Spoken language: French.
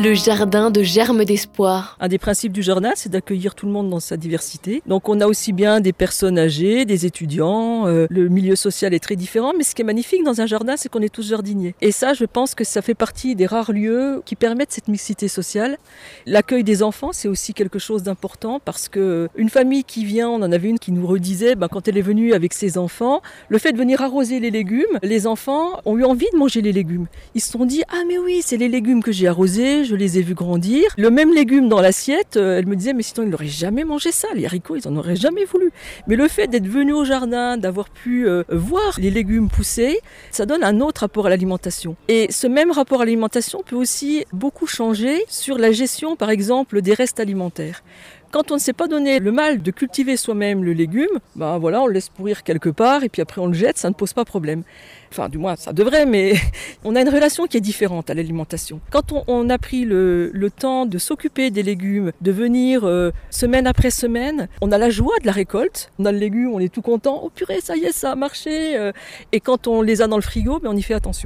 Le jardin de germes d'espoir. Un des principes du jardin, c'est d'accueillir tout le monde dans sa diversité. Donc on a aussi bien des personnes âgées, des étudiants, euh, le milieu social est très différent, mais ce qui est magnifique dans un jardin, c'est qu'on est tous jardiniers. Et ça, je pense que ça fait partie des rares lieux qui permettent cette mixité sociale. L'accueil des enfants, c'est aussi quelque chose d'important parce que une famille qui vient, on en avait une qui nous redisait, ben, quand elle est venue avec ses enfants, le fait de venir arroser les légumes, les enfants ont eu envie de manger les légumes. Ils se sont dit, ah mais oui, c'est les légumes que j'ai arrosés, je les ai vus grandir. Le même légume dans l'assiette, euh, elle me disait, mais sinon ils n'auraient jamais mangé ça. Les haricots, ils en auraient jamais voulu. Mais le fait d'être venu au jardin, d'avoir pu euh, voir les légumes pousser, ça donne un autre rapport à l'alimentation. Et ce même rapport à l'alimentation peut aussi beaucoup changer sur la gestion, par exemple, des restes alimentaires. Quand on ne s'est pas donné le mal de cultiver soi-même le légume, ben voilà, on le laisse pourrir quelque part et puis après on le jette, ça ne pose pas problème. Enfin, du moins, ça devrait, mais on a une relation qui est différente à l'alimentation. Quand on, a pris le, le temps de s'occuper des légumes, de venir euh, semaine après semaine, on a la joie de la récolte. On a le légume, on est tout content. Oh purée, ça y est, ça a marché. Euh, et quand on les a dans le frigo, ben on y fait attention.